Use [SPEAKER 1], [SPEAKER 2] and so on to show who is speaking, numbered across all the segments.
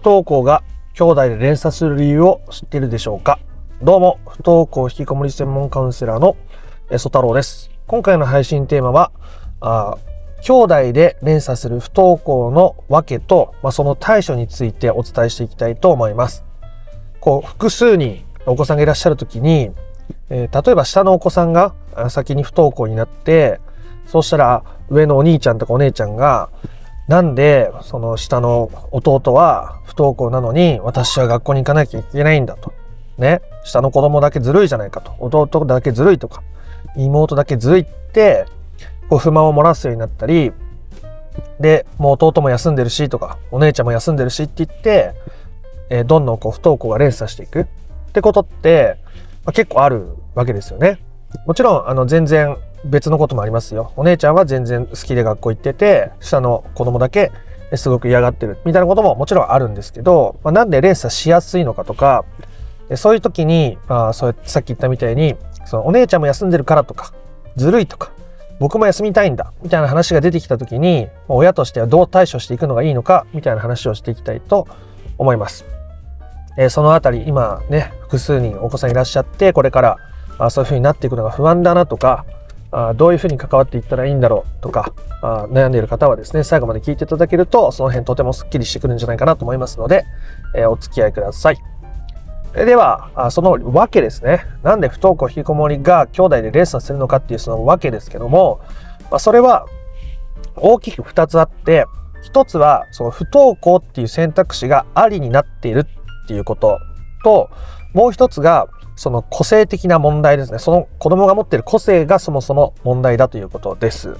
[SPEAKER 1] 不登校が兄弟で連鎖する理由を知っているでしょうか？どうも、不登校引きこもり専門カウンセラーのえ曽太郎です。今回の配信テーマは、あ兄弟で連鎖する不登校の訳と、まあ、その対処についてお伝えしていきたいと思います。こう、複数人お子さんがいらっしゃるときに、えー例えば下のお子さんが先に不登校になって、そうしたら上のお兄ちゃんとかお姉ちゃんが、なんでその下の弟は不登校なのに私は学校に行かなきゃいけないんだと。ね。下の子供だけずるいじゃないかと。弟だけずるいとか、妹だけずるいって、こう不満を漏らすようになったり、で、もう弟も休んでるしとか、お姉ちゃんも休んでるしって言って、えーどんどんこう不登校が連鎖していくってことって、まあ、結構あるわけですよね。もちろん、あの、全然別のこともありますよ。お姉ちゃんは全然好きで学校行ってて、下の子供だけすごく嫌がってるみたいなことももちろんあるんですけど、まあ、なんで連鎖しやすいのかとか、えそういう時に、まあ、そうやってさっき言ったみたいに、そのお姉ちゃんも休んでるからとか、ずるいとか、僕も休みたいんだ、みたいな話が出てきた時に、親としてはどう対処していくのがいいのか、みたいな話をしていきたいと思います。えーそのあたり、今ね、複数人お子さんいらっしゃって、これからあそういう風になっていくのが不安だなとか、あどういう風に関わっていったらいいんだろうとか悩んでいる方はですね、最後まで聞いていただけると、その辺とてもスッキリしてくるんじゃないかなと思いますので、お付き合いください。では、その訳ですね。なんで不登校引きこもりが兄弟でレッスンするのかっていうその訳ですけども、まあ、それは大きく2つあって、1つはその不登校っていう選択肢がありになっているっていうことと、もう1つがその個性的な問題ですね。その子供が持っている個性がそもそも問題だということです。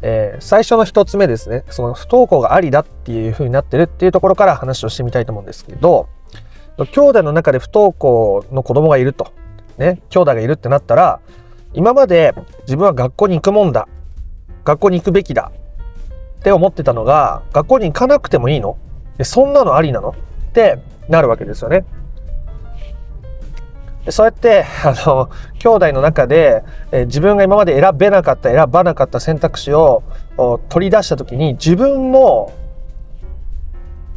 [SPEAKER 1] えー最初の1つ目ですね。その不登校がありだっていう風になってるっていうところから話をしてみたいと思うんですけど、兄弟の中で不登校の子供がいると、ね、兄弟がいるってなったら、今まで自分は学校に行くもんだ、学校に行くべきだって思ってたのが、学校に行かなくてもいいの？そんなのありなの？ってなるわけですよね。そうやって、あの、兄弟の中で、えー自分が今まで選べなかった、選ばなかった選択肢を取り出したときに、自分も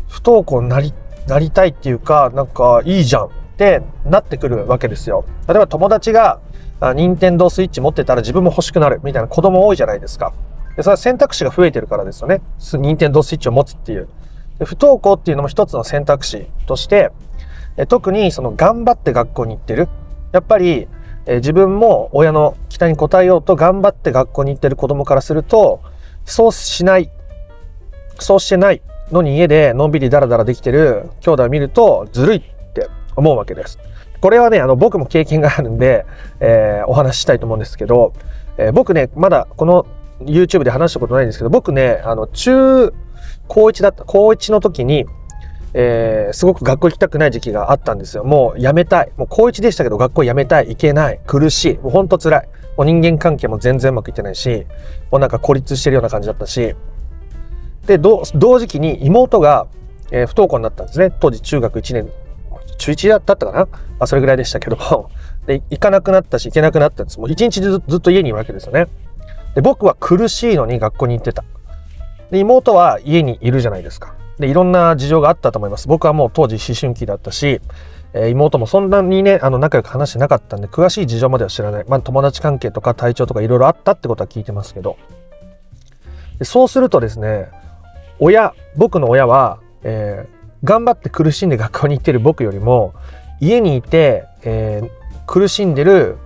[SPEAKER 1] 不登校になりなりたいっていうか、なんかいいじゃんってなってくるわけですよ。例えば友達が、あ任天堂スイッチ持ってたら自分も欲しくなるみたいな子供多いじゃないですか。でそれは選択肢が増えてるからですよね。任天堂スイッチを持つっていう。不登校っていうのも一つの選択肢として、特にその頑張って学校に行ってる。やっぱり、え自分も親の期待に応えようと頑張って学校に行ってる子供からすると、そうしない、そうしてないのに家でのんびりダラダラできてる兄弟を見るとずるいって思うわけです。これはね、あの僕も経験があるんで、えーお話ししたいと思うんですけど、えー僕ね、まだこの YouTube で話したことないんですけど、僕ね、あの中高1だった、高1の時に、えーすごく学校行きたくない時期があったんですよ。もう辞めたい。もう高1でしたけど学校辞めたい。行けない。苦しい。もうほんと辛い。もう人間関係も全然うまくいってないし、もうなんか孤立してるような感じだったし、で、同時期に妹が、えー不登校になったんですね。当時中学1年、中1だったかな？まあ、それぐらいでしたけども。で、行かなくなったし、行けなくなったんです。もう一日ずずっと家にいるわけですよね。で、僕は苦しいのに学校に行ってた。で、妹は家にいるじゃないですか。で、いろんな事情があったと思います。僕はもう当時思春期だったし、え妹もそんなにね、あの、仲良く話してなかったんで、詳しい事情までは知らない。まあ、友達関係とか体調とかいろいろあったってことは聞いてますけど。そうするとですね、親、僕の親は、えー頑張って苦しんで学校に行ってる僕よりも、家にいて、えー苦しんでる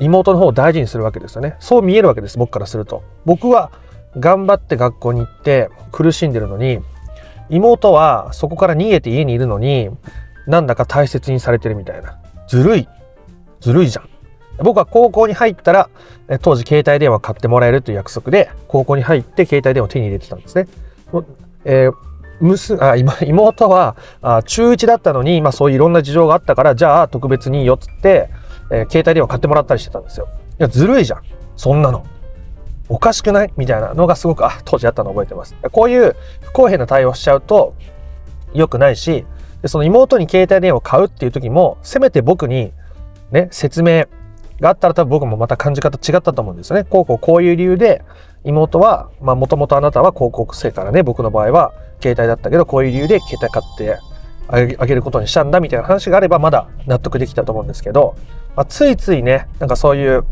[SPEAKER 1] 妹の方を大事にするわけですよね。そう見えるわけです、僕からすると。僕は頑張って学校に行って苦しんでるのに、妹はそこから逃げて家にいるのに、なんだか大切にされてるみたいな。ずるい。ずるいじゃん。僕は高校に入ったら、当時携帯電話買ってもらえるという約束で、高校に入って携帯電話を手に入れてたんですね。えー娘あ妹はあ中1だったのに、まあ、そういういろんな事情があったからじゃあ特別にいいよっつって、えー携帯電話買ってもらったりしてたんですよ。いやずるいじゃんそんなの。おかしくない？みたいなのがすごくあ当時あったのを覚えてます。こういう不公平な対応しちゃうと良くないしでその妹に携帯電話を買うっていう時もせめて僕にね説明があったら多分僕もまた感じ方違ったと思うんですよね。こうこうこういう理由で妹はまあもともとあなたは高校生からね僕の場合は携帯だったけどこういう理由で携帯買ってあげることにしたんだみたいな話があればまだ納得できたと思うんですけど、まあ、ついついねなんかそういう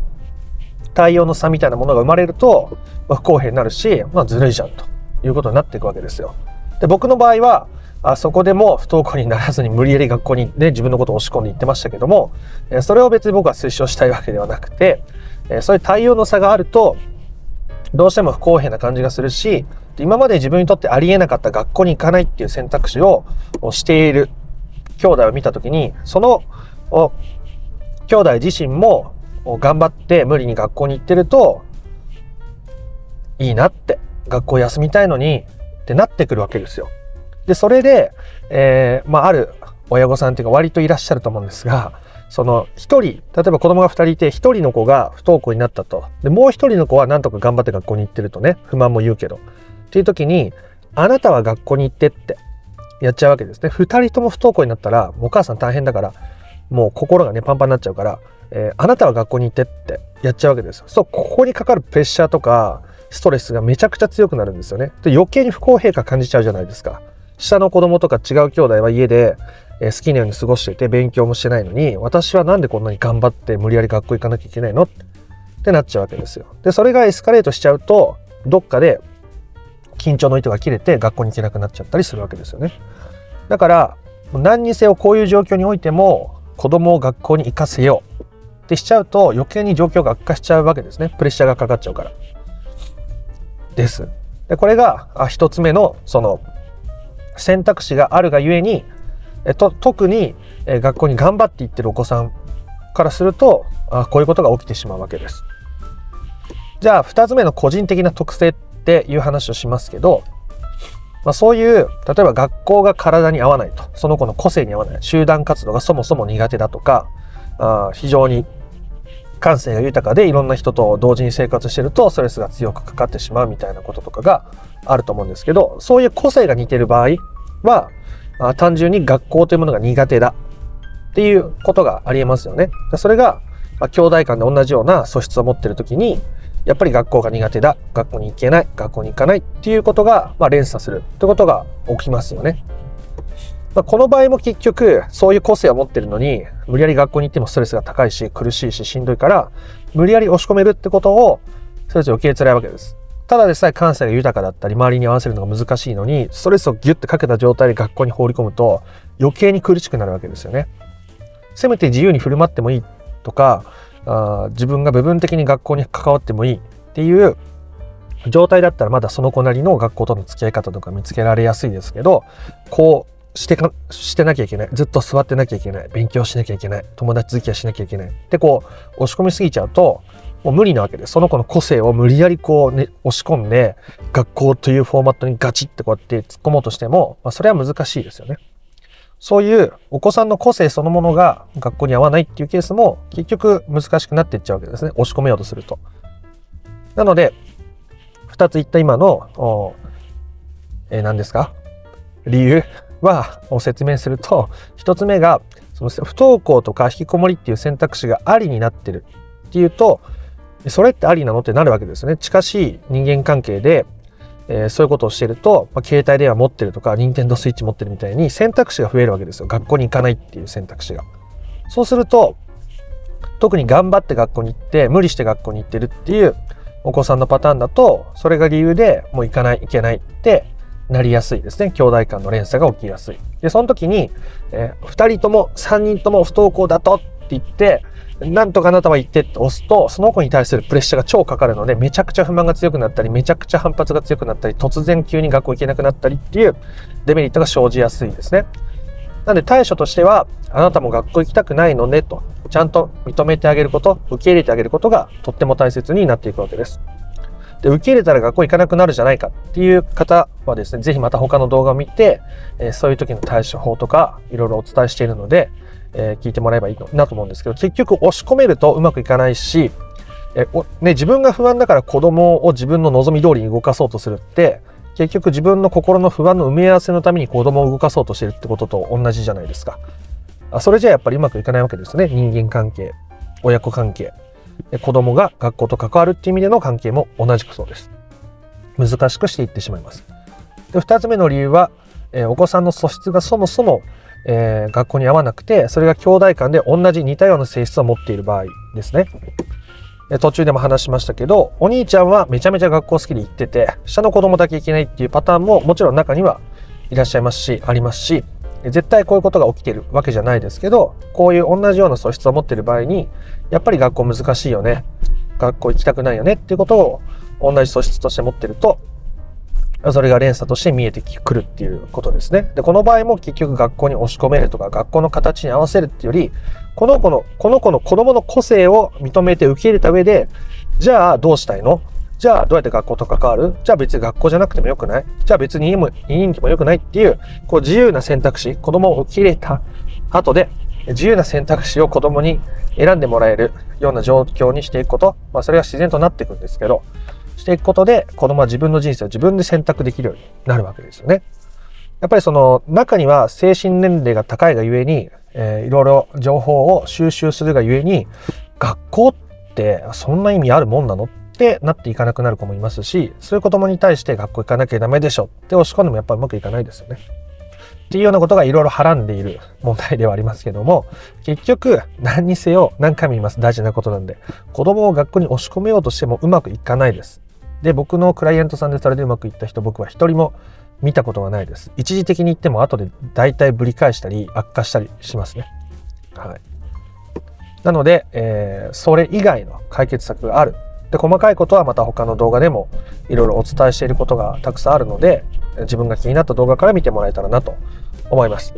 [SPEAKER 1] 対応の差みたいなものが生まれると、不公平になるし、まあ、ずるいじゃんということになっていくわけですよ。で僕の場合はあそこでも不登校にならずに無理やり学校にね自分のことを押し込んでいってましたけども、えそれを別に僕は推奨したいわけではなくて、えそういう対応の差があるとどうしても不公平な感じがするし今まで自分にとってありえなかった学校に行かないっていう選択肢をしている兄弟を見た時にその兄弟自身も頑張って無理に学校に行ってるといいなって学校休みたいのにってなってくるわけですよ。でそれで、えー、まあ、ある親御さんっていうか割といらっしゃると思うんですがその1人例えば子供が2人いて1人の子が不登校になったと。でもう1人の子はなんとか頑張って学校に行ってるとね不満も言うけど。っていう時にあなたは学校に行ってってやっちゃうわけですね。2人とも不登校になったらお母さん大変だからもう心がねパンパンになっちゃうから、えー、あなたは学校に行ってってやっちゃうわけですそうここにかかるプレッシャーとかストレスがめちゃくちゃ強くなるんですよね。で余計に不公平感感じちゃうじゃないですか。下の子供とか違う兄弟は家でえ好きなように過ごしていて勉強もしてないのに私はなんでこんなに頑張って無理やり学校行かなきゃいけないの？ってなっちゃうわけですよ。でそれがエスカレートしちゃうとどっかで緊張の糸が切れて学校に行けなくなっちゃったりするわけですよね。だから何にせよこういう状況においても子供を学校に行かせよう。ってしちゃうと余計に状況が悪化しちゃうわけですね。プレッシャーがかかっちゃうから。です。でこれが一つ目のその選択肢があるがゆえにえと特に、え学校に頑張っていってるお子さんからするとあこういうことが起きてしまうわけです。じゃあ2つ目の個人的な特性っていう話をしますけど、まあ、そういう例えば学校が体に合わないとその子の個性に合わない集団活動がそもそも苦手だとかあ非常に感性が豊かでいろんな人と同時に生活してるとストレスが強くかかってしまうみたいなこととかがあると思うんですけどそういう個性が似てる場合はあ単純に学校というものが苦手だっていうことがありえますよね。それが、まあ、兄弟間で同じような素質を持ってる時にやっぱり学校が苦手だ学校に行けない学校に行かないっていうことが、まあ、連鎖するってことが起きますよね。まあ、この場合も結局そういう個性を持ってるのに無理やり学校に行ってもストレスが高いし苦しいししんどいから無理やり押し込めるってことをそれぞれ受けつらいわけです。ただでさえ感性が豊かだったり周りに合わせるのが難しいのにストレスをギュッてかけた状態で学校に放り込むと余計に苦しくなるわけですよね。せめて自由に振る舞ってもいいとかあ自分が部分的に学校に関わってもいいっていう状態だったらまだその子なりの学校との付き合い方とか見つけられやすいですけどこうしてかしてなきゃいけないずっと座ってなきゃいけない勉強しなきゃいけない友達付き合いしなきゃいけないってこう押し込みすぎちゃうともう無理なわけです。その子の個性を無理やりこう、ね、押し込んで、学校というフォーマットにガチってこうやって突っ込もうとしても、まあ、それは難しいですよね。そういうお子さんの個性そのものが学校に合わないっていうケースも結局難しくなっていっちゃうわけですね。押し込めようとすると。なので、二つ言った今の、えー、何ですか？理由？は、を説明すると、一つ目が、その不登校とか引きこもりっていう選択肢がありになってるっていうと、それってありなのってなるわけですよね。近しい人間関係で、えー、そういうことをしてると、まあ、携帯電話持ってるとか、任天堂スイッチ持ってるみたいに選択肢が増えるわけですよ。学校に行かないっていう選択肢が。そうすると、特に頑張って学校に行って、無理して学校に行ってるっていうお子さんのパターンだと、それが理由でもう行かない、行けないってなりやすいですね。兄弟間の連鎖が起きやすい。で、その時に、えー、2人とも3人とも不登校だとって言って、なんとかあなたは言ってって押すと、その子に対するプレッシャーが超かかるので、めちゃくちゃ不満が強くなったり、めちゃくちゃ反発が強くなったり、突然急に学校行けなくなったりっていうデメリットが生じやすいですね。なので対処としては、あなたも学校行きたくないのねと、ちゃんと認めてあげること、受け入れてあげることがとっても大切になっていくわけです。で、受け入れたら学校行かなくなるじゃないかっていう方はですね、ぜひまた他の動画を見て、えー、そういう時の対処法とかいろいろお伝えしているので、えー、聞いてもらえばいいなと思うんですけど、結局押し込めるとうまくいかないし、えおね、自分が不安だから子供を自分の望み通りに動かそうとするって、結局自分の心の不安の埋め合わせのために子供を動かそうとしてるってことと同じじゃないですか。あそれじゃやっぱりうまくいかないわけですね。人間関係、親子関係、子供が学校と関わるっていう意味での関係も同じくそうです。難しくしていってしまいます。で2つ目の理由は、えお子さんの素質がそもそもえー、学校に合わなくて、それが兄弟間で同じ似たような性質を持っている場合ですね。途中でも話しましたけど、お兄ちゃんはめちゃめちゃ学校好きで行ってて、下の子供だけ行けないっていうパターンももちろん中にはいらっしゃいますし、ありますし、絶対こういうことが起きてるわけじゃないですけど、こういう同じような素質を持ってる場合に、やっぱり学校難しいよね。学校行きたくないよねっていうことを同じ素質として持ってると、それが連鎖として見えてくるっていうことですね。で、この場合も結局学校に押し込めるとか、学校の形に合わせるっていうより、この子の、この子の子供の個性を認めて受け入れた上で、じゃあどうしたいの？じゃあどうやって学校と関わる？じゃあ別に学校じゃなくてもよくない？じゃあ別にいいも、いい人気もよくないっていう、こう自由な選択肢、子供を受け入れた後で、自由な選択肢を子供に選んでもらえるような状況にしていくこと、まあそれが自然となっていくんですけど、していくことで子供は自分の人生を自分で選択できるようになるわけですよね。やっぱりその中には精神年齢が高いがゆえに、えー、いろいろ情報を収集するがゆえに、学校ってそんな意味あるもんなの？ってなっていかなくなる子もいますし、そういう子供に対して学校行かなきゃダメでしょって押し込んでもやっぱうまくいかないですよね。っていうようなことがいろいろはらんでいる問題ではありますけども、結局何にせよ何回も言います。大事なことなんで。子供を学校に押し込めようとしてもうまくいかないです。で、僕のクライアントさんでそれでうまくいった人僕は一人も見たことがないです。一時的に言っても後で大体ぶり返したり悪化したりしますね。はい。なので、えー、それ以外の解決策がある。で、細かいことはまた他の動画でもいろいろお伝えしていることがたくさんあるので、自分が気になった動画から見てもらえたらなと思います。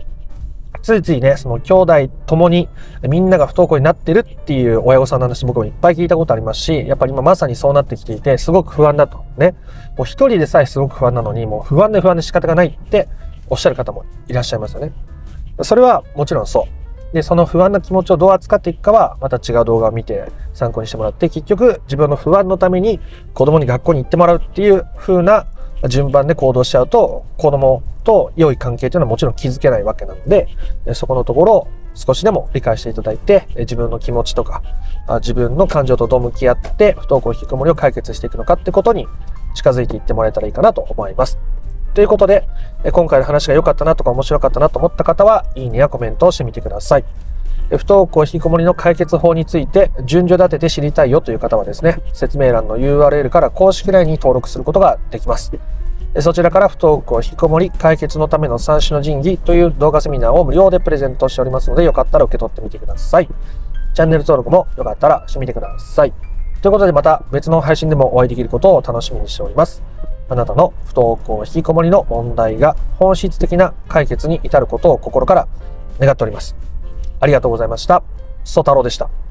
[SPEAKER 1] ついついね、その兄弟ともにみんなが不登校になってるっていう親御さんの話僕もいっぱい聞いたことありますし、やっぱり今まさにそうなってきていて、すごく不安だと。ね。もう一人でさえすごく不安なのに、もう不安で不安で仕方がないっておっしゃる方もいらっしゃいますよね。それはもちろんそう。で、その不安な気持ちをどう扱っていくかは、また違う動画を見て参考にしてもらって、結局自分の不安のために子供に学校に行ってもらうっていう風な順番で行動しちゃうと、子供と良い関係というのはもちろん築けないわけなので、そこのところを少しでも理解していただいて、自分の気持ちとか、自分の感情とどう向き合って、不登校引きこもりを解決していくのかってことに近づいていってもらえたらいいかなと思います。ということで、今回の話が良かったなとか面白かったなと思った方は、いいねやコメントをしてみてください。不登校引きこもりの解決法について順序立てて知りたいよという方はですね、説明欄の URL から公式 LINE に登録することができます。そちらから不登校引きこもり解決のための三種の神器という動画セミナーを無料でプレゼントしておりますので、よかったら受け取ってみてください。チャンネル登録もよかったらしてみてください。ということでまた別の配信でもお会いできることを楽しみにしております。あなたの不登校引きこもりの問題が本質的な解決に至ることを心から願っております。ありがとうございました。ソ太郎でした。